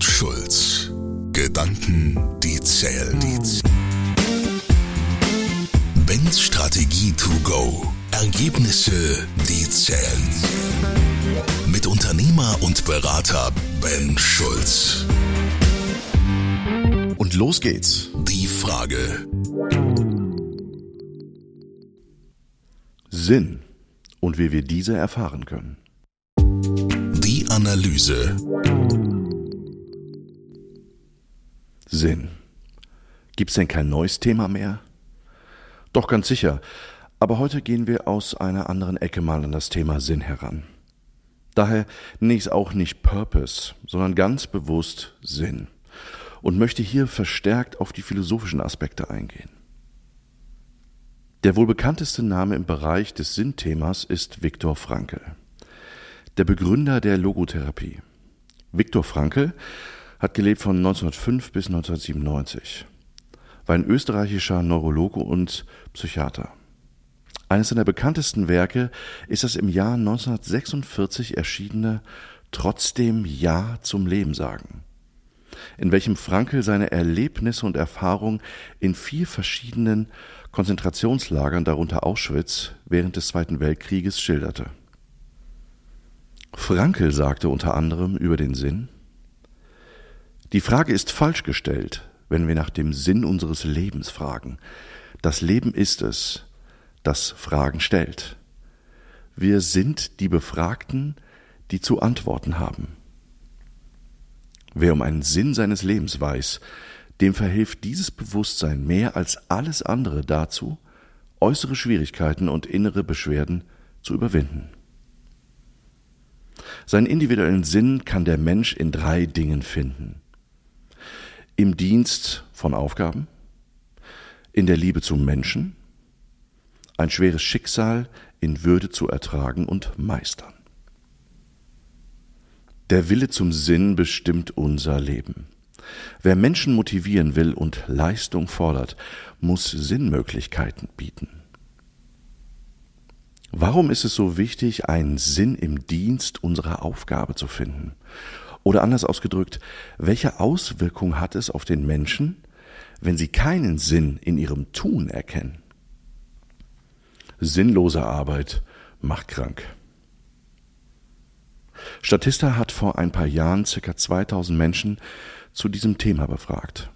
und Schulz. Gedanken, die zählen. Ben's Strategie to go. Ergebnisse, die zählen. Mit Unternehmer und Berater Ben Schulz. Und los geht's. Die Frage. Sinn und wie wir diese erfahren können. Die Analyse. Sinn. Gibt's denn kein neues Thema mehr? Doch ganz sicher. Aber heute gehen wir aus einer anderen Ecke mal an das Thema Sinn heran. Daher nenne ich es auch nicht Purpose, sondern ganz bewusst Sinn und möchte hier verstärkt auf die philosophischen Aspekte eingehen. Der wohl bekannteste Name im Bereich des Sinnthemas ist Viktor Frankl, der Begründer der Logotherapie. Viktor Frankl hat gelebt von 1905 bis 1997, war ein österreichischer Neurologe und Psychiater. Eines seiner bekanntesten Werke ist das im Jahr 1946 erschienene Trotzdem Ja zum Leben sagen, in welchem Frankl seine Erlebnisse und Erfahrungen in vier verschiedenen Konzentrationslagern, darunter Auschwitz, während des Zweiten Weltkrieges schilderte. Frankl sagte unter anderem über den Sinn, die Frage ist falsch gestellt, wenn wir nach dem Sinn unseres Lebens fragen. Das Leben ist es, das Fragen stellt. Wir sind die Befragten, die zu antworten haben. Wer um einen Sinn seines Lebens weiß, dem verhilft dieses Bewusstsein mehr als alles andere dazu, äußere Schwierigkeiten und innere Beschwerden zu überwinden. Seinen individuellen Sinn kann der Mensch in drei Dingen finden. Im Dienst von Aufgaben, in der Liebe zum Menschen, ein schweres Schicksal in Würde zu ertragen und meistern. Der Wille zum Sinn bestimmt unser Leben. Wer Menschen motivieren will und Leistung fordert, muss Sinnmöglichkeiten bieten. Warum ist es so wichtig, einen Sinn im Dienst unserer Aufgabe zu finden? Oder anders ausgedrückt, welche Auswirkung hat es auf den Menschen, wenn sie keinen Sinn in ihrem Tun erkennen? Sinnlose Arbeit macht krank. Statista hat vor ein paar Jahren ca. 2000 Menschen zu diesem Thema befragt.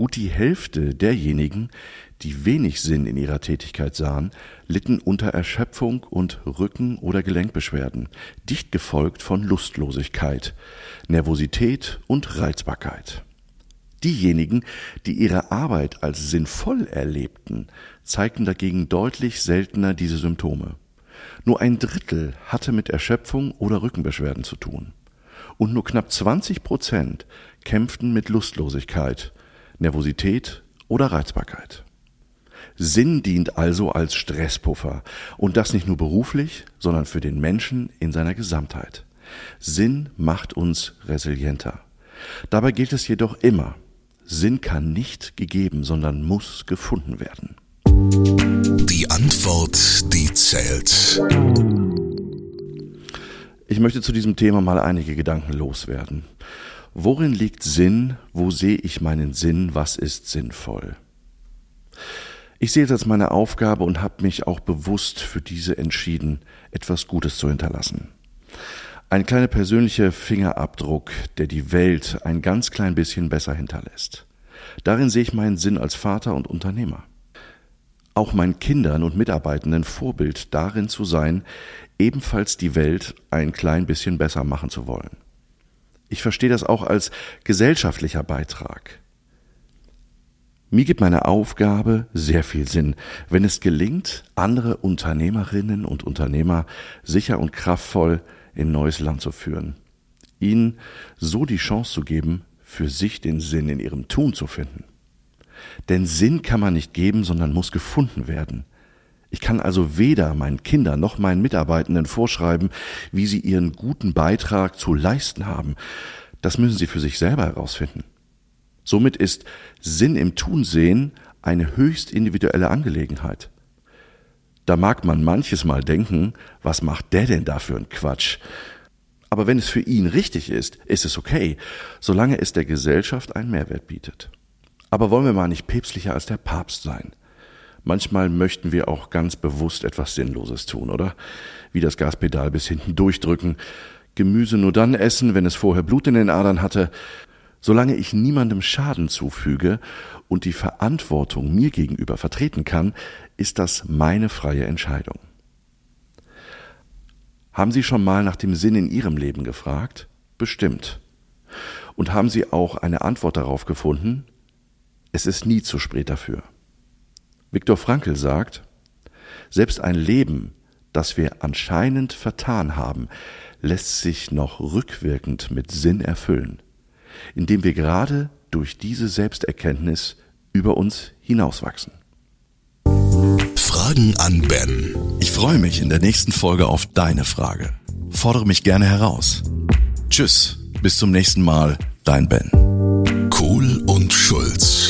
Gut die Hälfte derjenigen, die wenig Sinn in ihrer Tätigkeit sahen, litten unter Erschöpfung und Rücken- oder Gelenkbeschwerden, dicht gefolgt von Lustlosigkeit, Nervosität und Reizbarkeit. Diejenigen, die ihre Arbeit als sinnvoll erlebten, zeigten dagegen deutlich seltener diese Symptome. Nur ein Drittel hatte mit Erschöpfung oder Rückenbeschwerden zu tun. Und nur knapp 20 Prozent kämpften mit Lustlosigkeit, Nervosität oder Reizbarkeit. Sinn dient also als Stresspuffer und das nicht nur beruflich, sondern für den Menschen in seiner Gesamtheit. Sinn macht uns resilienter. Dabei gilt es jedoch immer, Sinn kann nicht gegeben, sondern muss gefunden werden. Die Antwort, die zählt. Ich möchte zu diesem Thema mal einige Gedanken loswerden. Worin liegt Sinn? Wo sehe ich meinen Sinn? Was ist sinnvoll? Ich sehe es als meine Aufgabe und habe mich auch bewusst für diese entschieden, etwas Gutes zu hinterlassen. Ein kleiner persönlicher Fingerabdruck, der die Welt ein ganz klein bisschen besser hinterlässt. Darin sehe ich meinen Sinn als Vater und Unternehmer. Auch meinen Kindern und Mitarbeitenden Vorbild darin zu sein, ebenfalls die Welt ein klein bisschen besser machen zu wollen. Ich verstehe das auch als gesellschaftlicher Beitrag. Mir gibt meine Aufgabe sehr viel Sinn, wenn es gelingt, andere Unternehmerinnen und Unternehmer sicher und kraftvoll in neues Land zu führen, ihnen so die Chance zu geben, für sich den Sinn in ihrem Tun zu finden. Denn Sinn kann man nicht geben, sondern muss gefunden werden. Ich kann also weder meinen Kindern noch meinen Mitarbeitenden vorschreiben, wie sie ihren guten Beitrag zu leisten haben. Das müssen sie für sich selber herausfinden. Somit ist Sinn im Tun sehen eine höchst individuelle Angelegenheit. Da mag man manches Mal denken, was macht der denn da für ein Quatsch? Aber wenn es für ihn richtig ist, ist es okay, solange es der Gesellschaft einen Mehrwert bietet. Aber wollen wir mal nicht päpstlicher als der Papst sein? Manchmal möchten wir auch ganz bewusst etwas Sinnloses tun, oder? Wie das Gaspedal bis hinten durchdrücken, Gemüse nur dann essen, wenn es vorher Blut in den Adern hatte. Solange ich niemandem Schaden zufüge und die Verantwortung mir gegenüber vertreten kann, ist das meine freie Entscheidung. Haben Sie schon mal nach dem Sinn in Ihrem Leben gefragt? Bestimmt. Und haben Sie auch eine Antwort darauf gefunden? Es ist nie zu spät dafür. Viktor Frankl sagt, selbst ein Leben, das wir anscheinend vertan haben, lässt sich noch rückwirkend mit Sinn erfüllen, indem wir gerade durch diese Selbsterkenntnis über uns hinauswachsen. Fragen an Ben. Ich freue mich in der nächsten Folge auf deine Frage. Fordere mich gerne heraus. Tschüss, bis zum nächsten Mal, dein Ben. Kohl und Schulz.